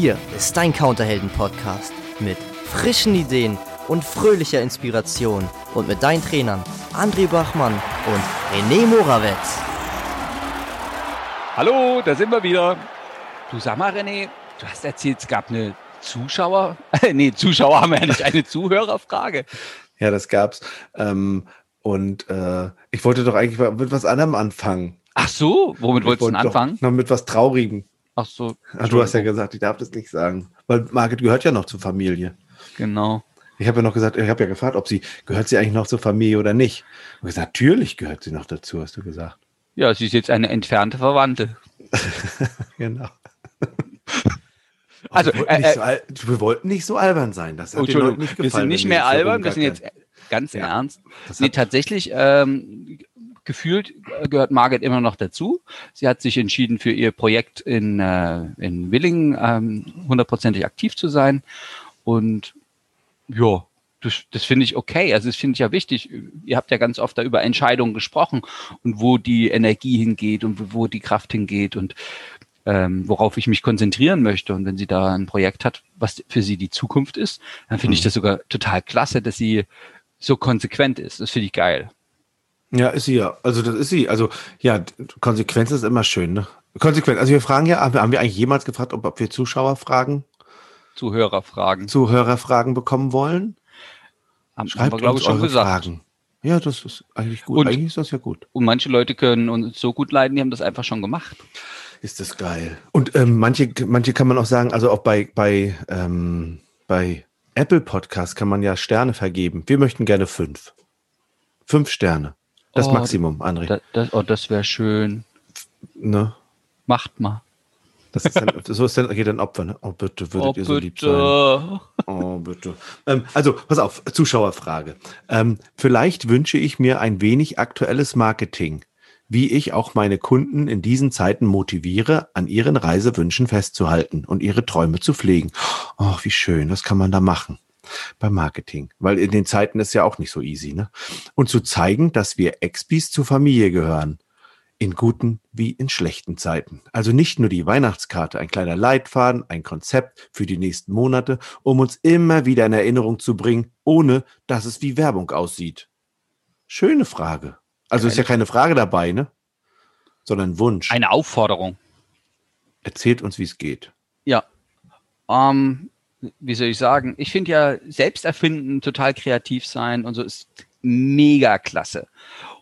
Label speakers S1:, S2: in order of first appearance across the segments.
S1: Hier ist dein Counterhelden-Podcast mit frischen Ideen und fröhlicher Inspiration und mit deinen Trainern André Bachmann und René Morawetz.
S2: Hallo, da sind wir wieder. Du sag mal, René, du hast erzählt, es gab eine Zuschauer, nee, Zuschauer haben wir ja nicht, eine Zuhörerfrage.
S3: Ja, das gab's. Ähm, und äh, ich wollte doch eigentlich mit was anderem anfangen.
S2: Ach so, womit wolltest du denn anfangen?
S3: Noch mit was Traurigem.
S2: Ach so.
S3: Ach, du hast ja gesagt, ich darf das nicht sagen. Weil Margit gehört ja noch zur Familie.
S2: Genau.
S3: Ich habe ja noch gesagt, ich habe ja gefragt, ob sie, gehört sie eigentlich noch zur Familie oder nicht? Und gesagt, natürlich gehört sie noch dazu, hast du gesagt.
S2: Ja, sie ist jetzt eine entfernte Verwandte.
S3: genau.
S2: Also,
S3: wir, wollten
S2: äh,
S3: nicht so, al- wir wollten nicht so albern sein. Das hat den Leuten nicht
S2: wir
S3: gefallen.
S2: sind nicht mehr
S3: wir
S2: albern, wir sind jetzt
S3: rumgackern.
S2: ganz
S3: Ja.
S2: ernst. Nee, tatsächlich ähm, gefühlt äh, gehört Margit immer noch dazu. Sie hat sich entschieden, für ihr Projekt in, äh, in Willingen ähm, hundertprozentig aktiv zu sein. Und ja, das, das finde ich okay. Also das finde ich ja wichtig. Ihr habt ja ganz oft da über Entscheidungen gesprochen und wo die Energie hingeht und wo- die Kraft hingeht und ähm, worauf ich mich konzentrieren möchte. Und wenn sie da ein Projekt hat, was für sie die Zukunft ist, dann finde ich
S3: Mhm.
S2: das sogar total klasse, dass sie so konsequent ist. Das finde ich geil.
S3: Ja, ist sie ja. Also das ist sie. Also ja, Konsequenz ist immer schön, ne? Konsequent. Also wir fragen ja, haben wir, haben wir eigentlich jemals gefragt, ob, ob wir Zuschauerfragen,
S2: Zuhörerfragen.
S3: Zuhörerfragen bekommen wollen?
S2: Haben, haben
S3: Schreibt
S2: wir, glaube ich, schon gesagt.
S3: Fragen. Ja, das ist eigentlich gut.
S2: Und-
S3: eigentlich ist das ja gut.
S2: Und manche Leute können uns so gut leiden, die haben das einfach schon gemacht.
S3: Ist das geil. Und ähm, manche, manche kann man auch sagen, also auch bei, bei, ähm, bei Apple Podcast kann man ja Sterne vergeben. Wir möchten gerne fünf. Fünf Sterne. Das
S2: Oh,
S3: Maximum, André.
S2: Das, das, oh, das wäre schön.
S3: ne?
S2: Macht mal.
S3: Das ist dann, so ist dann geht ein Opfer, ne? Oh, bitte, würdet
S2: Oh,
S3: ihr so lieb sein.
S2: bitte.
S3: Oh, bitte. Ähm, also, pass auf, Zuschauerfrage. Ähm, vielleicht wünsche ich mir ein wenig aktuelles Marketing, wie ich auch meine Kunden in diesen Zeiten motiviere, an ihren Reisewünschen festzuhalten und ihre Träume zu pflegen. Oh, wie schön, das kann man da machen beim Marketing, weil in den Zeiten ist ja auch nicht so easy, ne? Und zu zeigen, dass wir Expis zur Familie gehören. In guten wie in schlechten Zeiten. Also nicht nur die Weihnachtskarte, ein kleiner Leitfaden, ein Konzept für die nächsten Monate, um uns immer wieder in Erinnerung zu bringen, ohne dass es wie Werbung aussieht. Schöne Frage. Also ist ja keine Frage dabei, ne? Sondern ein Wunsch.
S2: Eine Aufforderung.
S3: Erzählt uns, wie es geht.
S2: Ja. Ähm, wie soll ich sagen? Ich finde ja selbst erfinden, total kreativ sein und so ist mega klasse.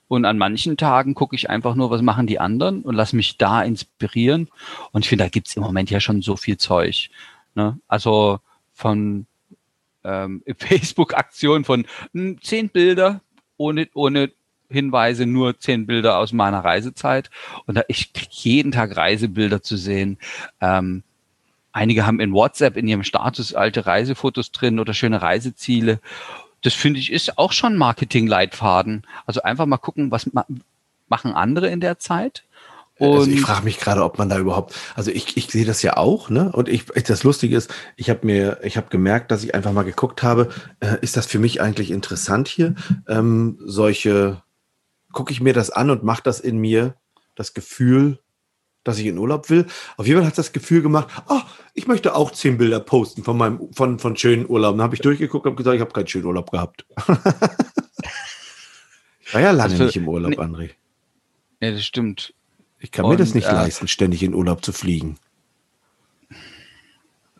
S2: Und an manchen Tagen gucke ich einfach nur, was machen die anderen und lass mich da inspirieren. Und ich finde, da gibt's im Moment ja schon so viel Zeug. Ne? Also von ähm, Facebook-Aktionen von hm, zehn Bilder ohne, ohne Hinweise, nur zehn Bilder aus meiner Reisezeit. Und da, ich krieg jeden Tag Reisebilder zu sehen. Ähm, einige haben in WhatsApp in ihrem Status alte Reisefotos drin oder schöne Reiseziele. Das finde ich ist auch schon Marketing-Leitfaden. Also einfach mal gucken, was ma machen andere in der Zeit. Und
S3: also ich frage mich gerade, ob man da überhaupt, also ich, ich sehe das ja auch, ne? Und ich, ich das Lustige ist, ich habe mir, ich habe gemerkt, dass ich einfach mal geguckt habe, äh, ist das für mich eigentlich interessant hier? Ähm, solche, gucke ich mir das an und macht das in mir das Gefühl, dass ich in Urlaub will. Auf jeden Fall hat das Gefühl gemacht, oh, ich möchte auch zehn Bilder posten von meinem, von, von schönen Urlauben. Dann habe ich durchgeguckt und gesagt, ich habe keinen schönen Urlaub gehabt. ich war ja lange
S2: Also,
S3: nicht im Urlaub,
S2: nee.
S3: André.
S2: ja, das stimmt.
S3: Ich kann mir das
S2: Und,
S3: nicht
S2: äh,
S3: leisten, ständig in Urlaub zu fliegen.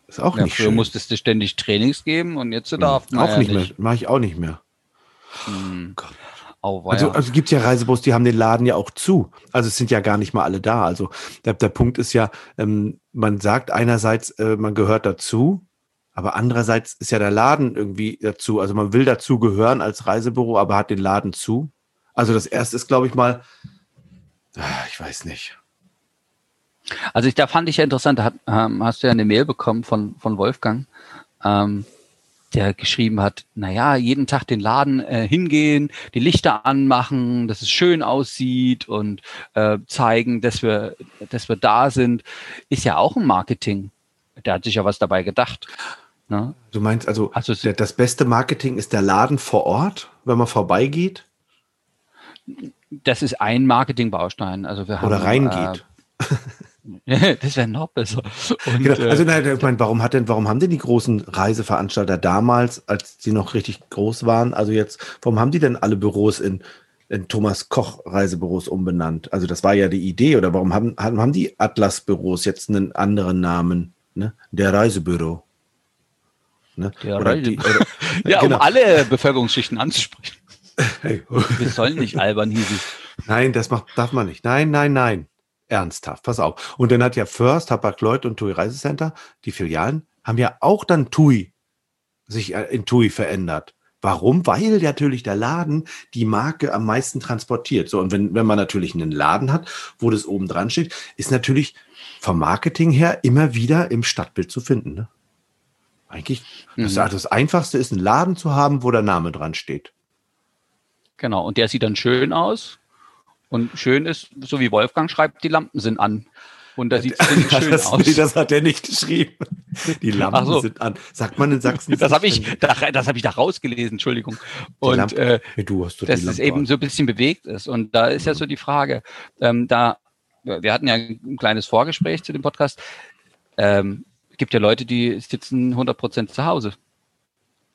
S3: Ist auch
S2: Ja,
S3: nicht
S2: früher
S3: schön.
S2: musstest du ständig Trainings geben und jetzt darf man
S3: auch
S2: ja
S3: nicht mehr. Mache ich auch nicht mehr.
S2: Hm.
S3: Gott.
S2: Oh,
S3: Also, also gibt ja Reisebus, die haben den Laden ja auch zu. Also es sind ja gar nicht mal alle da. Also der, der Punkt ist ja, ähm, man sagt einerseits, äh, man gehört dazu, aber andererseits ist ja der Laden irgendwie dazu. Also man will dazu gehören als Reisebüro, aber hat den Laden zu. Also das erste ist, glaube ich mal, ah, ich weiß nicht.
S2: Also ich, da fand ich ja interessant, da hat, ähm, hast du ja eine Mail bekommen von, von Wolfgang, ähm, der geschrieben hat, naja, jeden Tag den Laden äh, hingehen, die Lichter anmachen, dass es schön aussieht und äh, zeigen, dass wir, dass wir da sind, ist ja auch ein Marketing. Der hat sich ja was dabei gedacht. Ne?
S3: Du meinst also,
S2: Also
S3: der, das beste Marketing ist der Laden vor Ort, wenn man vorbeigeht
S2: Das ist ein Marketingbaustein. Also wir haben
S3: oder reingeht.
S2: Äh, das wäre noch besser.
S3: Und, genau. Also nein, ich meine, warum hat denn, warum haben denn die großen Reiseveranstalter damals, als sie noch richtig groß waren, also jetzt, warum haben die denn alle Büros in, in Thomas Koch Reisebüros umbenannt? Also das war ja die Idee, oder warum haben, haben die Atlas-Büros jetzt einen anderen Namen? Ne? Der Reisebüro.
S2: Ne? Der oder Reise die, oder, ja, genau. um alle Bevölkerungsschichten anzusprechen. Hey. Wir sollen nicht albern hieß es.
S3: Nein, das macht, darf man nicht. Nein, nein, nein. Ernsthaft, pass auf. Und dann hat ja First, Hapag-Lloyd und TUI Reisecenter, die Filialen, haben ja auch dann TUI, sich äh, in TUI verändert. Warum? Weil natürlich der Laden die Marke am meisten transportiert. So, und wenn, wenn man natürlich einen Laden hat, wo das oben dran steht, ist natürlich vom Marketing her immer wieder im Stadtbild zu finden. Ne? Eigentlich, mhm. das, das Einfachste ist, einen Laden zu haben, wo der Name dran steht.
S2: Genau, und der sieht dann schön aus. Und schön ist, so wie Wolfgang schreibt, die Lampen sind an. Und da sieht es schön
S3: das,
S2: aus.
S3: Nee, das hat er nicht geschrieben. Die Lampen so. sind an. Sagt man in Sachsen.
S2: Das habe ich, da, das habe ich da rausgelesen, Entschuldigung. Und äh, du hast dass es eben so ein bisschen bewegt ist. Und da ist ja so die Frage, ähm, da, wir hatten ja ein kleines Vorgespräch zu dem Podcast. Ähm, gibt ja Leute, die sitzen 100 Prozent zu Hause.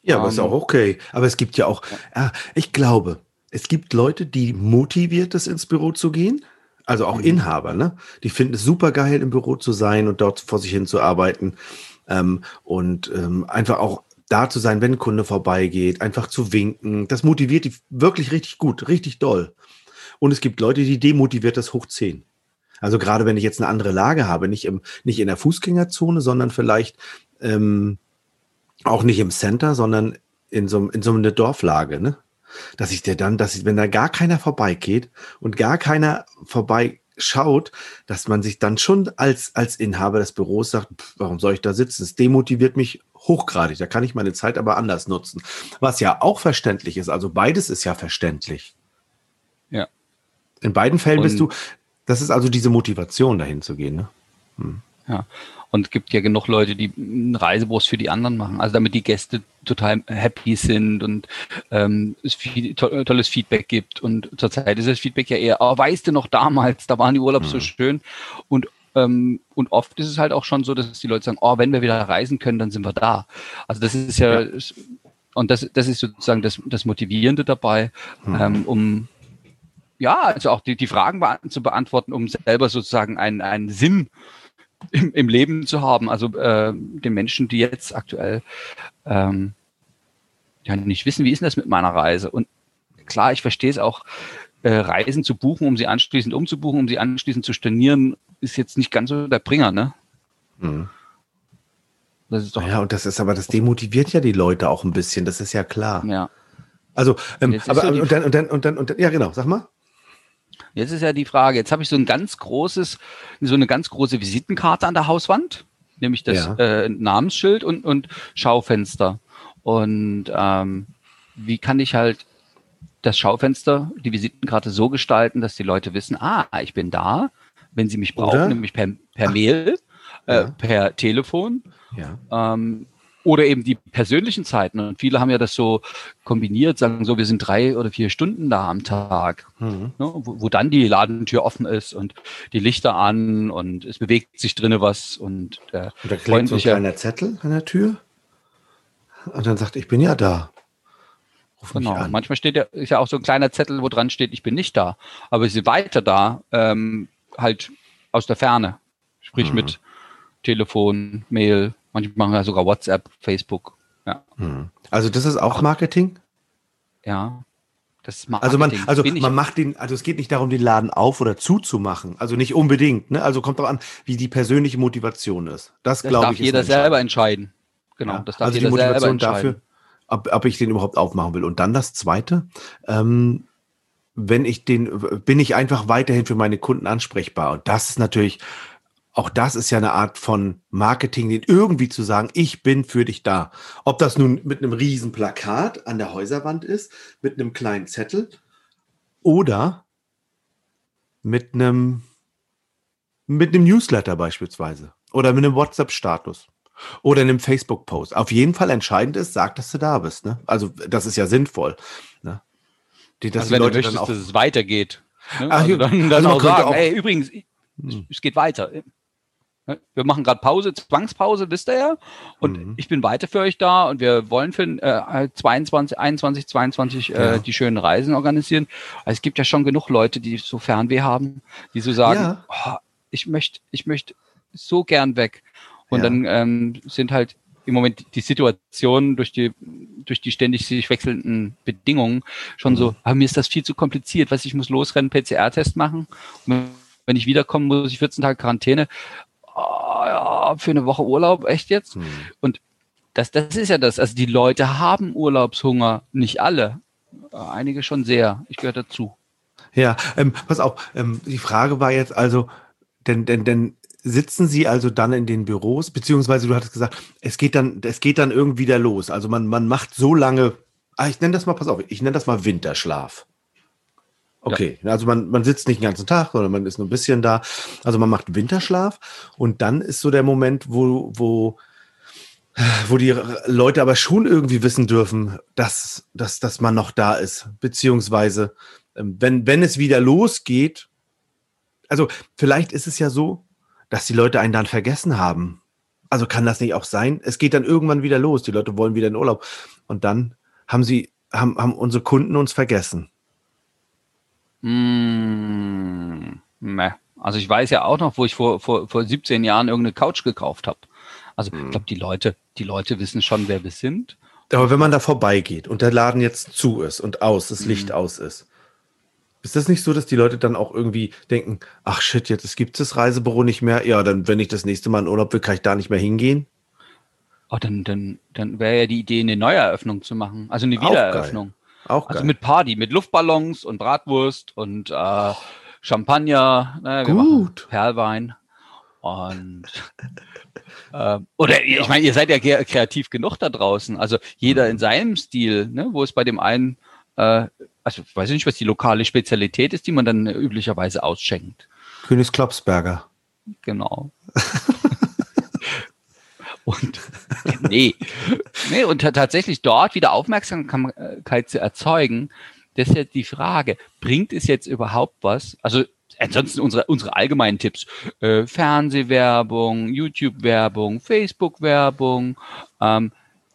S3: Ja, aber um, ist ähm, auch okay. Aber es gibt ja auch, ja, ich glaube, es gibt Leute, die motiviert ist, ins Büro zu gehen. Also auch mhm. Inhaber, ne? Die finden es super geil, im Büro zu sein und dort vor sich hin zu arbeiten. Ähm, und ähm, einfach auch da zu sein, wenn ein Kunde vorbeigeht, einfach zu winken. Das motiviert die wirklich richtig gut, richtig doll. Und es gibt Leute, die demotiviert das hoch 10. Also gerade wenn ich jetzt eine andere Lage habe, nicht, im, nicht in der Fußgängerzone, sondern vielleicht ähm, auch nicht im Center, sondern in so, in so einer Dorflage, ne? Dass ich dir dann, dass ich, wenn da gar keiner vorbeigeht und gar keiner vorbeischaut, dass man sich dann schon als, als Inhaber des Büros sagt, pff, warum soll ich da sitzen? Es demotiviert mich hochgradig. Da kann ich meine Zeit aber anders nutzen. Was ja auch verständlich ist. Also beides ist ja verständlich.
S2: Ja.
S3: In beiden Fällen und bist du, das ist also diese Motivation, dahin zu gehen. Ne?
S2: Hm. Ja. Und es gibt ja genug Leute, die einen Reisebus für die anderen machen. Also damit die Gäste total happy sind und ähm, es viel, to tolles Feedback gibt. Und zurzeit ist das Feedback ja eher, oh, weißt du noch damals, da waren die Urlaubs mhm. so schön. Und ähm, und oft ist es halt auch schon so, dass die Leute sagen, oh, wenn wir wieder reisen können, dann sind wir da. Also das ist ja, ja. und das, das ist sozusagen das, das Motivierende dabei, mhm. ähm, um ja, also auch die, die Fragen zu beantworten, um selber sozusagen einen, einen Sinn im, im Leben zu haben. Also äh, den Menschen, die jetzt aktuell ähm, ja nicht wissen, wie ist denn das mit meiner Reise? Und klar, ich verstehe es auch, äh, Reisen zu buchen, um sie anschließend umzubuchen, um sie anschließend zu stornieren, ist jetzt nicht ganz so der Bringer, ne? Mhm.
S3: Das ist doch ja, und das ist aber, das demotiviert ja die Leute auch ein bisschen, das ist ja klar.
S2: Ja.
S3: Also, ähm, aber so und, dann, und dann, und dann, und dann, ja, genau, sag mal.
S2: Jetzt ist ja die Frage, jetzt habe ich so ein ganz großes, so eine ganz große Visitenkarte an der Hauswand, nämlich das ja. äh, Namensschild und, und Schaufenster. Und ähm, wie kann ich halt das Schaufenster, die Visitenkarte so gestalten, dass die Leute wissen, ah, ich bin da, wenn sie mich brauchen, Oder? nämlich per, per Mail, äh, ja. per Telefon. Ja. Ähm, oder eben die persönlichen Zeiten. Und viele haben ja das so kombiniert, sagen so, wir sind drei oder vier Stunden da am Tag, mhm. ne, wo, wo, dann die Ladentür offen ist und die Lichter an und es bewegt sich drinnen was und
S3: der Oder klebt so ein kleiner Zettel an der Tür und dann sagt, ich bin ja da.
S2: Ruf genau. Manchmal steht ja, ist ja auch so ein kleiner Zettel, wo dran steht, ich bin nicht da. Aber sie weiter da, ähm, halt aus der Ferne. Sprich mhm. mit Telefon, Mail, Manche machen ja sogar WhatsApp, Facebook. Ja.
S3: Hm. Also das ist auch Marketing?
S2: Ja.
S3: Das ist Marketing. Also man, also man macht den, also es geht nicht darum, den Laden auf oder zuzumachen. Also nicht unbedingt. Ne? Also kommt doch an, wie die persönliche Motivation ist. Das, das glaube ich.
S2: darf jeder selber entscheiden. Genau. Ja.
S3: Das darf also die Motivation dafür, ob, ob, ich den überhaupt aufmachen will. Und dann das Zweite. Ähm, wenn ich den, bin ich einfach weiterhin für meine Kunden ansprechbar. Und das ist natürlich auch das ist ja eine Art von Marketing, den irgendwie zu sagen, ich bin für dich da. Ob das nun mit einem riesen Plakat an der Häuserwand ist, mit einem kleinen Zettel oder mit einem, mit einem Newsletter beispielsweise oder mit einem WhatsApp-Status oder einem Facebook-Post. Auf jeden Fall entscheidend ist, sag, dass du da bist. Ne? Also das ist ja sinnvoll. Ne?
S2: Die, dass also wenn Leute du möchtest, dass es weitergeht. Ne? Ach, also dann, dann also auch sagen, auch, ey, übrigens, hm. es geht weiter. Wir machen gerade Pause, Zwangspause, wisst ihr ja. Und mhm. ich bin weiter für euch da und wir wollen für äh, 22, 21, 22 ja. äh, die schönen Reisen organisieren. Also es gibt ja schon genug Leute, die so Fernweh haben, die so sagen, ja. oh, ich möchte, ich möchte so gern weg. Und ja. dann ähm, sind halt im Moment die Situation durch die, durch die ständig sich wechselnden Bedingungen schon mhm. so, aber mir ist das viel zu kompliziert, was ich muss losrennen, PCR-Test machen. Und wenn ich wiederkomme, muss ich 14 Tage Quarantäne. Oh, ja, für eine Woche Urlaub, echt jetzt? Mhm. Und das, das ist ja das. Also die Leute haben Urlaubshunger, nicht alle. Einige schon sehr. Ich gehöre dazu.
S3: Ja, ähm, pass auf, ähm, die Frage war jetzt also, denn, denn, denn sitzen Sie also dann in den Büros, beziehungsweise du hattest gesagt, es geht dann, es geht dann irgendwie wieder los. Also man, man macht so lange, ah, ich nenne das mal, pass auf, ich nenne das mal Winterschlaf. Okay, ja. also man, man sitzt nicht den ganzen Tag, sondern man ist nur ein bisschen da. Also man macht Winterschlaf und dann ist so der Moment, wo, wo, wo die Leute aber schon irgendwie wissen dürfen, dass, dass, dass man noch da ist. Beziehungsweise, ähm, wenn, wenn es wieder losgeht, also vielleicht ist es ja so, dass die Leute einen dann vergessen haben. Also kann das nicht auch sein? Es geht dann irgendwann wieder los. Die Leute wollen wieder in Urlaub. Und dann haben sie, haben, haben unsere Kunden uns vergessen.
S2: Mmh, ne. Also ich weiß ja auch noch, wo ich vor, vor, vor 17 Jahren irgendeine Couch gekauft habe. Also ich hm. glaube, die Leute, die Leute wissen schon, wer wir sind.
S3: Aber wenn man da vorbeigeht und der Laden jetzt zu ist und aus, das Licht mhm. aus ist, ist das nicht so, dass die Leute dann auch irgendwie denken, ach shit, jetzt gibt es das Reisebüro nicht mehr? Ja, dann, wenn ich das nächste Mal in Urlaub will, kann ich da nicht mehr hingehen?
S2: Oh, dann, dann, dann wäre ja die Idee, eine Neueröffnung zu machen. Also eine Wiedereröffnung.
S3: Auch geil.
S2: Also mit Party, mit Luftballons und Bratwurst und äh, Champagner. Ne, Gut. Perlwein. Und äh, oder ich meine, ihr seid ja kreativ genug da draußen. Also jeder in seinem Stil, ne, wo es bei dem einen äh, also ich weiß nicht, was die lokale Spezialität ist, die man dann üblicherweise ausschenkt.
S3: Königs Klopsberger.
S2: Genau. und nee, nee, und tatsächlich dort wieder Aufmerksamkeit zu erzeugen, das ist ja die Frage, bringt es jetzt überhaupt was? Also ansonsten unsere, unsere allgemeinen Tipps, äh, Fernsehwerbung, YouTube-Werbung, Facebook-Werbung, ähm,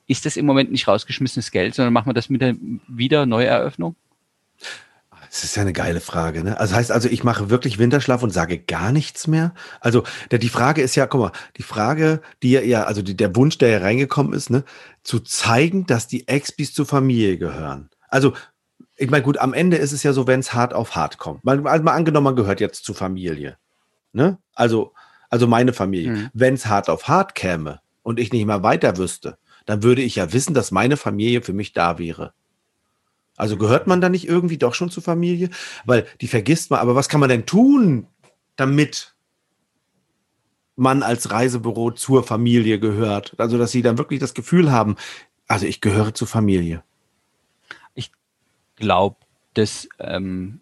S2: ist das im Moment nicht rausgeschmissenes Geld, sondern machen wir das mit der Wiederneueröffnung?
S3: Das ist ja eine geile Frage. Ne? Also heißt also, ich mache wirklich Winterschlaf und sage gar nichts mehr. Also der, die Frage ist ja, guck mal, die Frage, die ja, also die, der Wunsch, der ja reingekommen ist, ne, zu zeigen, dass die Expis zur Familie gehören. Also ich meine, gut, am Ende ist es ja so, wenn es hart auf hart kommt. Mal, mal angenommen, man gehört jetzt zur Familie. Ne? Also, also meine Familie. Mhm. Wenn es hart auf hart käme und ich nicht mehr weiter wüsste, dann würde ich ja wissen, dass meine Familie für mich da wäre. Also gehört man da nicht irgendwie doch schon zur Familie? Weil die vergisst man, aber was kann man denn tun, damit man als Reisebüro zur Familie gehört? Also, dass sie dann wirklich das Gefühl haben, also ich gehöre zur Familie.
S2: Ich glaube, dass ähm,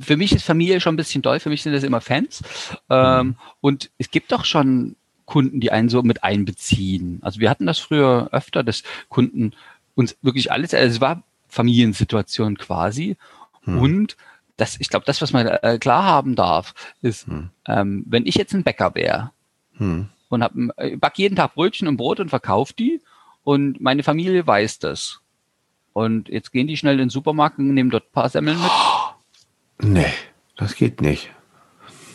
S2: für mich ist Familie schon ein bisschen doll, für mich sind das immer Fans. Ähm, mhm. Und es gibt doch schon Kunden, die einen so mit einbeziehen. Also wir hatten das früher öfter, dass Kunden uns wirklich alles, also es war Familiensituation quasi. Hm. Und das, ich glaube, das, was man äh, klar haben darf, ist, hm. ähm, wenn ich jetzt ein Bäcker wäre hm. und hab, äh, back jeden Tag Brötchen und Brot und verkaufe die und meine Familie weiß das. Und jetzt gehen die schnell in den Supermarkt und nehmen dort ein paar Semmeln mit.
S3: Nee, das geht nicht.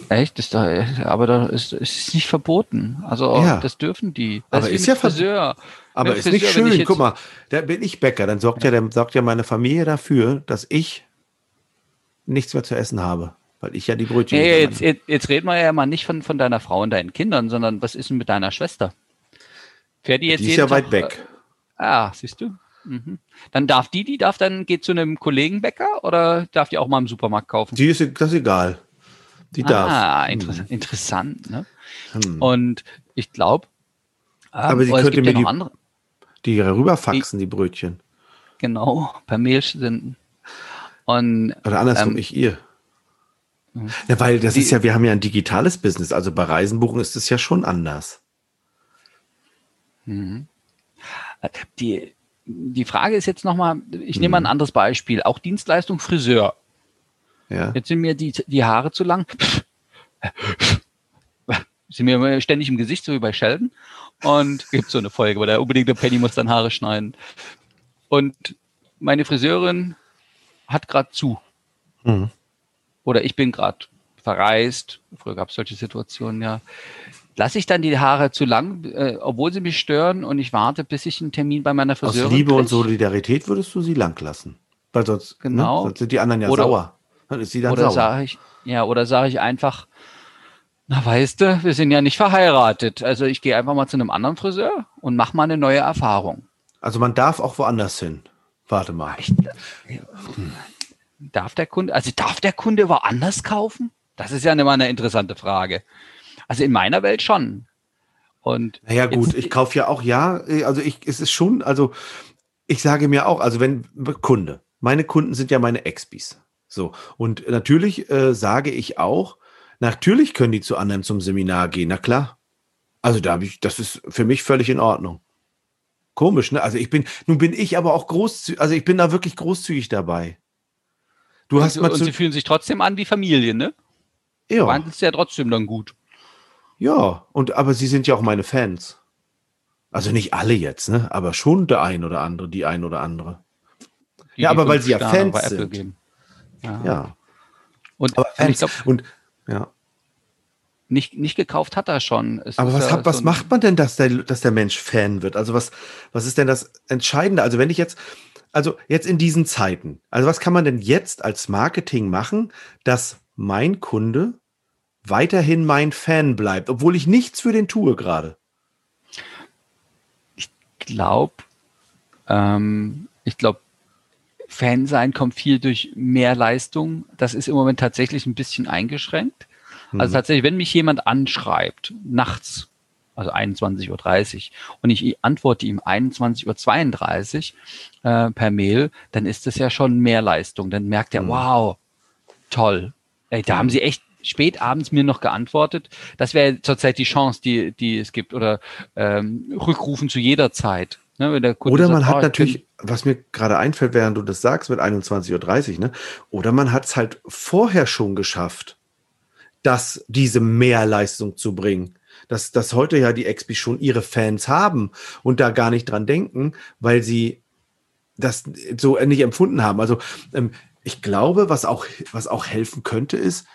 S2: Echt? Ist da, aber da ist, ist nicht verboten. Also ja. das dürfen die.
S3: Das aber ist, ist ja Friseur. Aber ist Friseur, nicht schön. Guck mal, da bin ich Bäcker. Dann sorgt ja, ja, dann sorgt ja meine Familie dafür, dass ich nichts mehr zu essen habe. Weil ich ja die Brötchen.
S2: Nee, jetzt, jetzt, jetzt reden wir ja mal nicht von, von deiner Frau und deinen Kindern, sondern was ist denn mit deiner Schwester?
S3: Fährt die jetzt die ist ja weit Tag, weg.
S2: Äh, ah, siehst du? Mhm. Dann darf die, die darf dann geht zu einem Kollegen Bäcker oder darf die auch mal im Supermarkt kaufen?
S3: Die ist das ist egal. Die darf.
S2: Ah, inter hm. interessant. Ne? Hm. Und ich glaube,
S3: ähm, aber sie könnte mir ja die, andere. die rüberfaxen, die, die Brötchen.
S2: Genau, per Mail senden. Und,
S3: Oder andersrum, ähm, ich ihr. Hm. Ja, weil das die, ist ja, wir haben ja ein digitales Business, also bei Reisenbuchen ist es ja schon anders.
S2: Mhm. Die, die Frage ist jetzt nochmal, ich nehme mal ein anderes Beispiel, auch Dienstleistung Friseur. Ja. Jetzt sind mir die, die Haare zu lang. sind mir ständig im Gesicht, so wie bei Sheldon. Und gibt so eine Folge, wo der unbedingt Penny muss dann Haare schneiden. Und meine Friseurin hat gerade zu. Mhm. Oder ich bin gerade verreist. Früher gab es solche Situationen, ja. Lasse ich dann die Haare zu lang, äh, obwohl sie mich stören und ich warte, bis ich einen Termin bei meiner Friseurin
S3: Aus Liebe krieg. und Solidarität würdest du sie lang lassen. Weil sonst,
S2: ne, genau.
S3: Ne, sonst sind die anderen ja oder, sauer. Dann ist sie dann
S2: oder
S3: sauer.
S2: Sag ich, ja, oder sage ich einfach, na weißt du, wir sind ja nicht verheiratet. Also ich gehe einfach mal zu einem anderen Friseur und mache mal eine neue Erfahrung.
S3: Also man darf auch woanders hin. Warte mal. Ich,
S2: darf der Kunde, also darf der Kunde woanders kaufen? Das ist ja immer eine interessante Frage. Also in meiner Welt schon. Und
S3: naja, gut, ich kaufe ja auch, ja, also ich, es ist schon, also ich sage mir auch, also wenn Kunde, meine Kunden sind ja meine Expis. So. Und natürlich äh, sage ich auch, Natürlich können die zu anderen zum Seminar gehen, na klar. Also da habe ich, das ist für mich völlig in Ordnung. Komisch, ne? Also ich bin, nun bin ich aber auch großzügig, also ich bin da wirklich großzügig dabei.
S2: Du und, hast mal und sie fühlen sich trotzdem an wie Familie, ne? Ja. Du wandelst ja trotzdem dann gut.
S3: Ja, und aber sie sind ja auch meine Fans. Also nicht alle jetzt, ne? Aber schon der ein oder andere, die ein oder andere. Die ja, aber weil sie ja Fans sind. Ja. ja.
S2: Und, aber Fans, und, glaub, und ja. Nicht, nicht gekauft hat er schon.
S3: Es Aber was, hat, was so macht man denn, dass der, dass der Mensch Fan wird? Also was, was ist denn das Entscheidende? Also wenn ich jetzt, also jetzt in diesen Zeiten, also was kann man denn jetzt als Marketing machen, dass mein Kunde weiterhin mein Fan bleibt, obwohl ich nichts für den tue gerade?
S2: Ich glaube, ähm, ich glaube, Fan sein kommt viel durch mehr Leistung. Das ist im Moment tatsächlich ein bisschen eingeschränkt. Also mhm. Tatsächlich, wenn mich jemand anschreibt, nachts, also 21.30 Uhr, und ich antworte ihm 21.32 Uhr äh, per Mail, dann ist das ja schon mehr Leistung. Dann merkt er, mhm. wow, toll. Ey, da haben sie echt spät abends mir noch geantwortet. Das wäre zurzeit die Chance, die, die es gibt. Oder ähm, rückrufen zu jeder Zeit.
S3: Ne, Oder man sagt, hat oh, natürlich, was mir gerade einfällt, während du das sagst mit 21.30 Uhr, ne? Oder man hat es halt vorher schon geschafft, dass diese Mehrleistung zu bringen. Dass, dass heute ja die XP schon ihre Fans haben und da gar nicht dran denken, weil sie das so nicht empfunden haben. Also ähm, ich glaube, was auch, was auch helfen könnte, ist,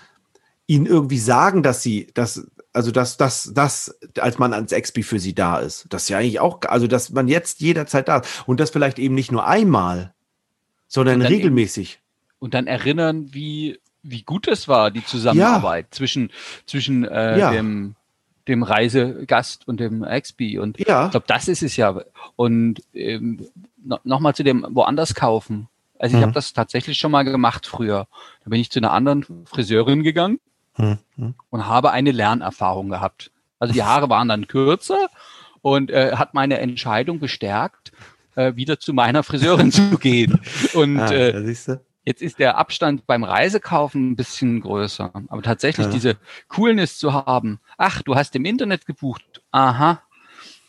S3: ihnen irgendwie sagen, dass sie, dass, also dass das, das, als man ans XP für sie da ist. Das ist ja eigentlich auch, also dass man jetzt jederzeit da ist. Und das vielleicht eben nicht nur einmal, sondern regelmäßig.
S2: Und dann erinnern, wie, wie gut es war, die Zusammenarbeit ja. zwischen, zwischen äh, ja. dem, dem Reisegast und dem XP. Und ja. ich glaube, das ist es ja. Und ähm, no, nochmal zu dem woanders kaufen. Also ich mhm. habe das tatsächlich schon mal gemacht früher. Da bin ich zu einer anderen Friseurin gegangen hm, hm. und habe eine Lernerfahrung gehabt. Also die Haare waren dann kürzer und äh, hat meine Entscheidung bestärkt, äh, wieder zu meiner Friseurin zu gehen. Und ah, äh, jetzt ist der Abstand beim Reisekaufen ein bisschen größer. Aber tatsächlich ja. diese Coolness zu haben, ach, du hast im Internet gebucht, aha,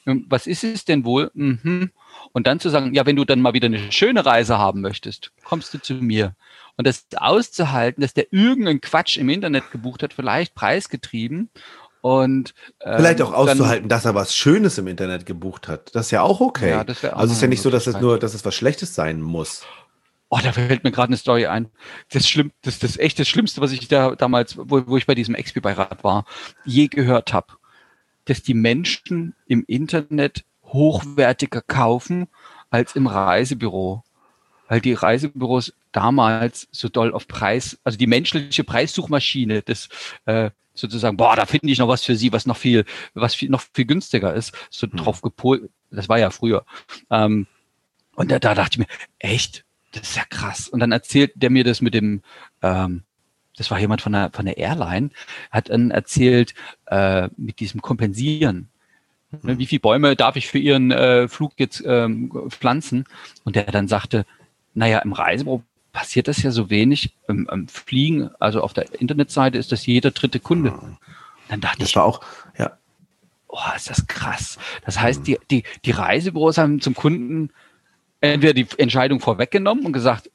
S2: was ist es denn wohl? Mhm. Und dann zu sagen, ja, wenn du dann mal wieder eine schöne Reise haben möchtest, kommst du zu mir. Und das auszuhalten, dass der irgendeinen Quatsch im Internet gebucht hat, vielleicht preisgetrieben. Und
S3: ähm, vielleicht auch auszuhalten, dann, dass er was Schönes im Internet gebucht hat. Das ist ja auch okay. Ja, auch also es ist ja nicht so, dass es nur, dass es was Schlechtes sein muss.
S2: Oh, da fällt mir gerade eine Story ein. Das schlimm, das, das echt das Schlimmste, was ich da damals, wo, wo ich bei diesem XP-Beirat war, je gehört habe, dass die Menschen im Internet hochwertiger kaufen als im Reisebüro weil die Reisebüros damals so doll auf Preis, also die menschliche Preissuchmaschine, das äh, sozusagen, boah, da finde ich noch was für Sie, was noch viel, was viel, noch viel günstiger ist, so hm. drauf gepolt. Das war ja früher. Ähm, und da, da dachte ich mir, echt, das ist ja krass. Und dann erzählt der mir das mit dem, ähm, das war jemand von der, von der Airline, hat dann erzählt, äh, mit diesem Kompensieren. Ne, wie viele Bäume darf ich für Ihren äh, Flug jetzt ähm, pflanzen? Und der dann sagte, naja, im Reisebüro passiert das ja so wenig. Im, im, Fliegen, also auf der Internetseite ist das jeder dritte Kunde.
S3: Mhm. Dann dachte das ich, war auch, ja.
S2: Oh, ist das krass. Das heißt, die, die, die Reisebüros haben zum Kunden entweder die Entscheidung vorweggenommen und gesagt,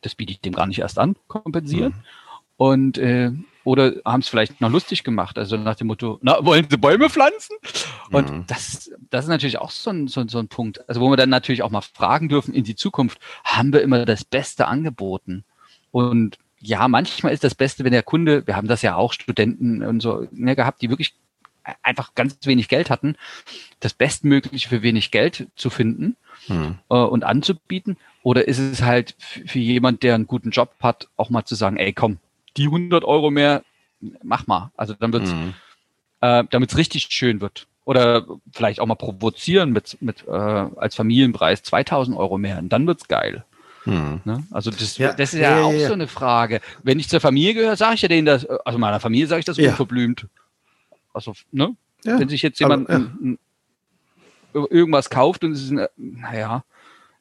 S2: das biete ich dem gar nicht erst an, kompensieren. Mhm. Und äh, oder haben es vielleicht noch lustig gemacht, also nach dem Motto, na, wollen Sie Bäume pflanzen? Und mhm. das, das ist natürlich auch so ein, so, so ein Punkt, also wo wir dann natürlich auch mal fragen dürfen in die Zukunft, haben wir immer das Beste angeboten? Und ja, manchmal ist das Beste, wenn der Kunde, wir haben das ja auch Studenten und so ne, gehabt, die wirklich einfach ganz wenig Geld hatten, das Bestmögliche für wenig Geld zu finden hm. äh, und anzubieten. Oder ist es halt für jemand, der einen guten Job hat, auch mal zu sagen, ey, komm, die 100 Euro mehr, mach mal. Also dann wird's, mhm. äh, damit es richtig schön wird. Oder vielleicht auch mal provozieren mit, mit äh, als Familienpreis 2000 Euro mehr. Und dann wird's geil. Mhm. Ne? Also das, ja. das ist ja, ja auch ja, so eine Frage. Wenn ich zur Familie gehöre, sage ich ja denen das, also meiner Familie sage ich das unverblümt. Also, ne? Wenn sich jetzt jemand Aber, ein, ein, irgendwas kauft und es ist, naja,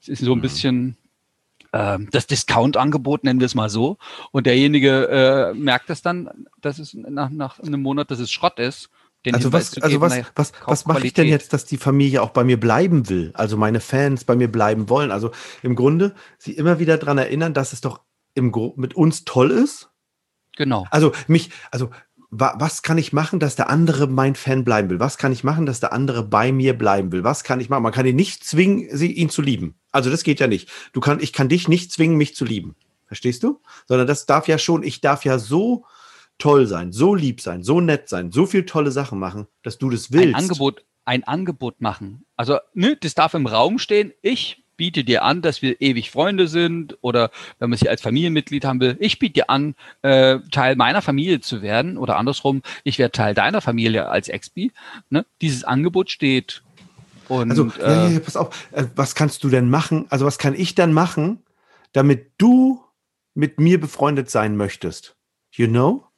S2: es ist so ein mhm. bisschen das Discount-Angebot, nennen wir es mal so. Und derjenige äh, merkt das dann, dass es nach, nach einem Monat, dass es Schrott ist.
S3: also was, also geben, was, naja, was, was mache ich denn jetzt, dass die Familie auch bei mir bleiben will? Also meine Fans bei mir bleiben wollen. Also im Grunde sie immer wieder daran erinnern, dass es doch im Gro mit uns toll ist.
S2: Genau.
S3: Also mich, also was kann ich machen, dass der andere mein Fan bleiben will? Was kann ich machen, dass der andere bei mir bleiben will? Was kann ich machen? Man kann ihn nicht zwingen, sie, ihn zu lieben. Also das geht ja nicht. Du kann, ich kann dich nicht zwingen, mich zu lieben. Verstehst du? Sondern das darf ja schon, ich darf ja so toll sein, so lieb sein, so nett sein, so viel tolle Sachen machen, dass du das willst.
S2: Ein Angebot, ein Angebot machen. Also, ne, das darf im Raum stehen. Ich biete dir an, dass wir ewig Freunde sind oder wenn man sie als Familienmitglied haben will, ich biete dir an, äh, Teil meiner Familie zu werden oder andersrum, ich werde Teil deiner Familie als Expi. Ne? Dieses Angebot steht. Und,
S3: also, äh, ja, ja, pass auf, äh, was kannst du denn machen? Also, was kann ich dann machen, damit du mit mir befreundet sein möchtest? You know?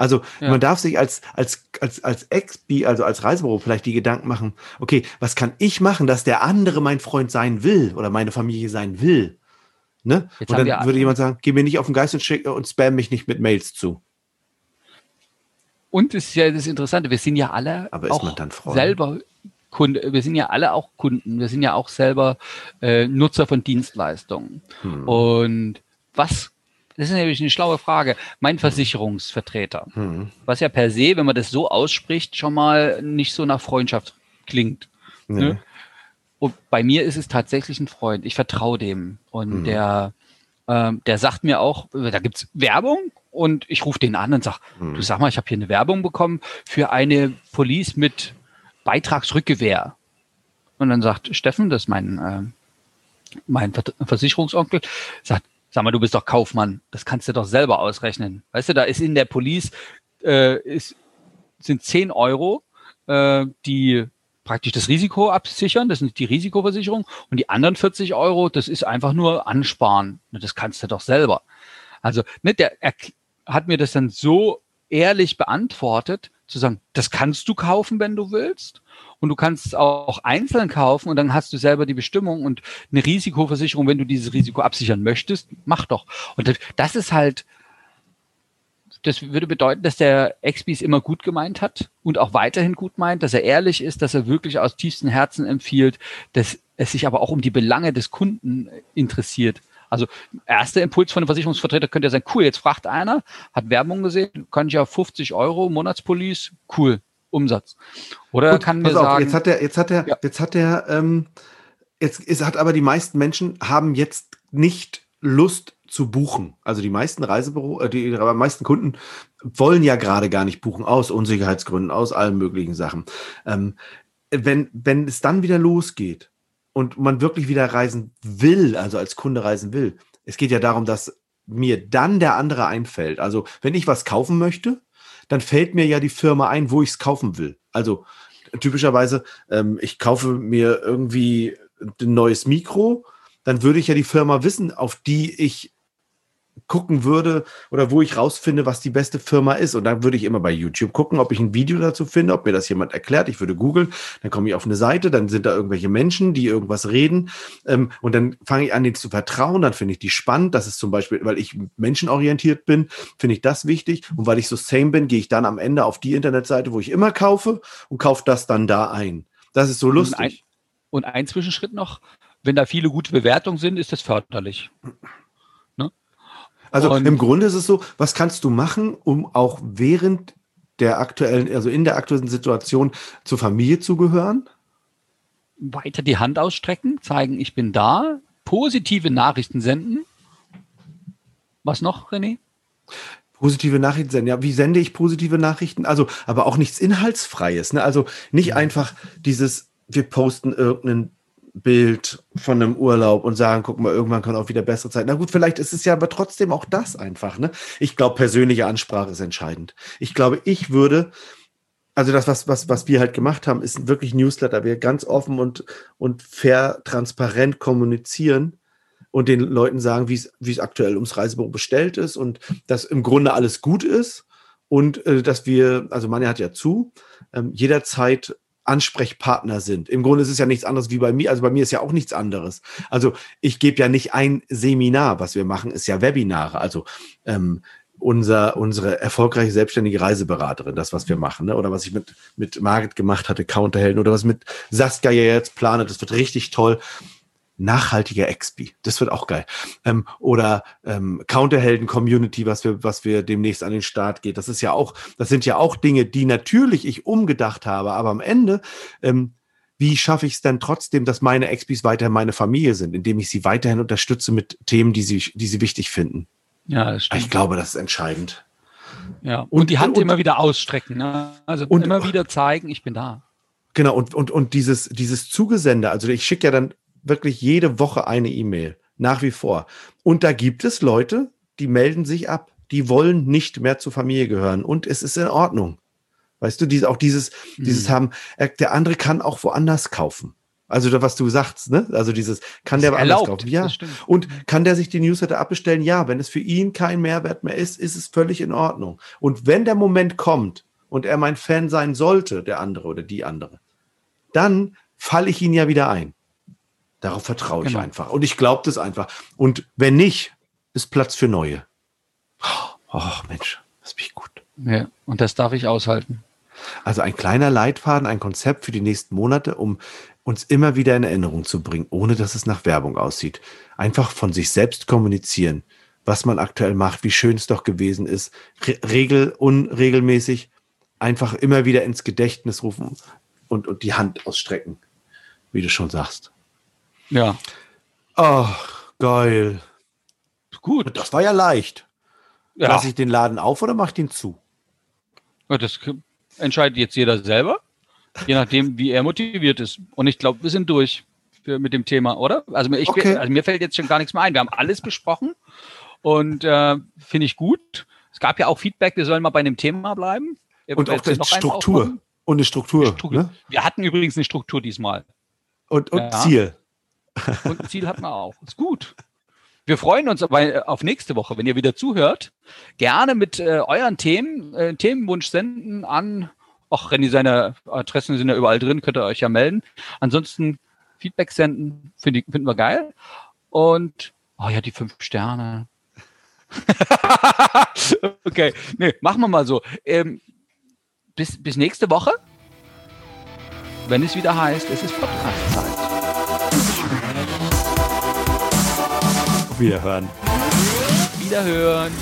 S3: Also ja. man darf sich als, als, als, als ex also als Reisebüro vielleicht die Gedanken machen, okay, was kann ich machen, dass der andere mein Freund sein will oder meine Familie sein will? Ne? und dann würde jemand sagen, geh mir nicht auf den Geist und, schick, und spam mich nicht mit Mails zu.
S2: Und es ist ja das Interessante, wir sind ja alle auch selber Kunden, wir sind ja alle auch Kunden, wir sind ja auch selber äh, Nutzer von Dienstleistungen. Hm. Und was das ist nämlich eine schlaue Frage. Mein Versicherungsvertreter, mhm. was ja per se, wenn man das so ausspricht, schon mal nicht so nach Freundschaft klingt. Nee. Ne? Und bei mir ist es tatsächlich ein Freund. Ich vertraue dem. Und mhm. der, ähm, der sagt mir auch, da gibt's Werbung und ich rufe den an und sag, mhm. du sag mal, ich habe hier eine Werbung bekommen für eine Police mit Beitragsrückgewehr. Und dann sagt Steffen, das ist mein, äh, mein Versicherungsonkel, sagt, Sag mal, du bist doch Kaufmann, das kannst du doch selber ausrechnen. Weißt du, da ist in der Police äh, ist, sind 10 Euro, äh, die praktisch das Risiko absichern, das ist die Risikoversicherung, und die anderen 40 Euro, das ist einfach nur ansparen. Das kannst du doch selber. Also, ne, der er hat mir das dann so ehrlich beantwortet, zu sagen, das kannst du kaufen, wenn du willst und du kannst es auch einzeln kaufen und dann hast du selber die Bestimmung und eine Risikoversicherung, wenn du dieses Risiko absichern möchtest, mach doch. Und das ist halt, das würde bedeuten, dass der Expi immer gut gemeint hat und auch weiterhin gut meint, dass er ehrlich ist, dass er wirklich aus tiefstem Herzen empfiehlt, dass es sich aber auch um die Belange des Kunden interessiert. Also erster Impuls von einem Versicherungsvertreter könnte ja sein, cool, jetzt fragt einer, hat Werbung gesehen, kann ich ja 50 Euro Monatspolice, cool, Umsatz. Oder Gut, kann mir auf, sagen,
S3: jetzt hat er, jetzt hat er, ja. jetzt hat er, ähm, jetzt ist, hat aber die meisten Menschen haben jetzt nicht Lust zu buchen. Also die meisten Reisebüro, äh, die, die meisten Kunden wollen ja gerade gar nicht buchen aus Unsicherheitsgründen, aus allen möglichen Sachen. Ähm, wenn, wenn es dann wieder losgeht und man wirklich wieder reisen will, also als Kunde reisen will, es geht ja darum, dass mir dann der andere einfällt. Also wenn ich was kaufen möchte, dann fällt mir ja die Firma ein, wo ich es kaufen will. Also typischerweise, ähm, ich kaufe mir irgendwie ein neues Mikro, dann würde ich ja die Firma wissen, auf die ich gucken würde oder wo ich rausfinde, was die beste Firma ist. Und dann würde ich immer bei YouTube gucken, ob ich ein Video dazu finde, ob mir das jemand erklärt. Ich würde googeln, dann komme ich auf eine Seite, dann sind da irgendwelche Menschen, die irgendwas reden. Ähm, und dann fange ich an, denen zu vertrauen. Dann finde ich die spannend. Das ist zum Beispiel, weil ich menschenorientiert bin, finde ich das wichtig. Und weil ich so same bin, gehe ich dann am Ende auf die Internetseite, wo ich immer kaufe und kaufe das dann da ein. Das ist so lustig.
S2: Und ein, und ein Zwischenschritt noch, wenn da viele gute Bewertungen sind, ist das förderlich.
S3: Also und im Grunde ist es so, was kannst du machen, um auch während der aktuellen, also in der aktuellen Situation zur Familie zu gehören?
S2: Weiter die Hand ausstrecken, zeigen, ich bin da, positive Nachrichten senden. Was noch, René?
S3: Positive Nachrichten senden. Ja, wie sende ich positive Nachrichten? Also, aber auch nichts Inhaltsfreies. Ne? Also nicht einfach dieses, wir posten irgendeinen Bild von einem Urlaub und sagen, guck mal, irgendwann kann auch wieder bessere Zeit. Na gut, vielleicht ist es ja aber trotzdem auch das einfach. Ne? Ich glaube, persönliche Ansprache ist entscheidend. Ich glaube, ich würde, also das, was, was, was wir halt gemacht haben, ist wirklich Newsletter. Wir ganz offen und, und fair, transparent kommunizieren und den Leuten sagen, wie es aktuell ums Reisebüro bestellt ist und dass im Grunde alles gut ist und äh, dass wir, also Manja hat ja zu, ähm, jederzeit Ansprechpartner sind. Im Grunde ist es ja nichts anderes wie bei mir. Also bei mir ist ja auch nichts anderes. Also ich gebe ja nicht ein Seminar, was wir machen, ist ja Webinare. Also ähm, unser, unsere erfolgreiche selbstständige Reiseberaterin, das, was wir machen, ne? oder was ich mit, mit Margit gemacht hatte, Counterhelden, oder was mit Saskia jetzt plane, das wird richtig toll nachhaltiger Expi. Das wird auch geil. Ähm, oder ähm, Counterhelden-Community, was wir, was wir demnächst an den Start geht. Das ist ja auch, das sind ja auch Dinge, die natürlich ich umgedacht habe, aber am Ende, ähm, wie schaffe ich es dann trotzdem, dass meine Expis weiterhin meine Familie sind, indem ich sie weiterhin unterstütze mit Themen, die sie, die sie wichtig finden?
S2: Ja, das stimmt.
S3: Ich glaube, das ist entscheidend.
S2: Ja, und, und die Hand und, immer wieder ausstrecken. Ne? Also und, immer wieder zeigen, ich bin da.
S3: Genau, und, und, und dieses, dieses Zugesende, also ich schicke ja dann wirklich jede Woche eine E-Mail. Nach wie vor. Und da gibt es Leute, die melden sich ab. Die wollen nicht mehr zur Familie gehören. Und es ist in Ordnung. Weißt du, diese, auch dieses, mhm. dieses haben, äh, der andere kann auch woanders kaufen. Also was du sagst, ne? Also dieses, kann der woanders kaufen? Ja. Und kann der sich die Newsletter abbestellen? Ja. Wenn es für ihn kein Mehrwert mehr ist, ist es völlig in Ordnung. Und wenn der Moment kommt und er mein Fan sein sollte, der andere oder die andere, dann falle ich ihn ja wieder ein. Darauf vertraue ich genau. einfach. Und ich glaube das einfach. Und wenn nicht, ist Platz für neue. Oh, Mensch, das bin ich gut.
S2: Ja, und das darf ich aushalten.
S3: Also ein kleiner Leitfaden, ein Konzept für die nächsten Monate, um uns immer wieder in Erinnerung zu bringen, ohne dass es nach Werbung aussieht. Einfach von sich selbst kommunizieren, was man aktuell macht, wie schön es doch gewesen ist. Re regel, unregelmäßig, einfach immer wieder ins Gedächtnis rufen und, und die Hand ausstrecken, wie du schon sagst.
S2: Ja.
S3: Ach, geil. Gut. Das war ja leicht. Ja. Lass ich den Laden auf oder mach ich den zu?
S2: Das entscheidet jetzt jeder selber, je nachdem, wie er motiviert ist. Und ich glaube, wir sind durch für, mit dem Thema, oder? Also, ich, okay. also, mir fällt jetzt schon gar nichts mehr ein. Wir haben alles besprochen und äh, finde ich gut. Es gab ja auch Feedback, wir sollen mal bei einem Thema bleiben.
S3: Und auch die Struktur. Und eine Struktur. Struktur. Ne?
S2: Wir hatten übrigens eine Struktur diesmal.
S3: Und, und ja. Ziel.
S2: Und ein Ziel hat man auch. Ist gut. Wir freuen uns äh, auf nächste Woche, wenn ihr wieder zuhört. Gerne mit äh, euren Themen, äh, Themenwunsch senden an, ach, Renny, seine Adressen sind ja überall drin, könnt ihr euch ja melden. Ansonsten Feedback senden, find, finden wir geil. Und, oh ja, die fünf Sterne. okay, nee, machen wir mal so. Ähm, bis, bis nächste Woche, wenn es wieder heißt, es ist Podcast-Zeit.
S3: Wiederhören.
S2: Wiederhören.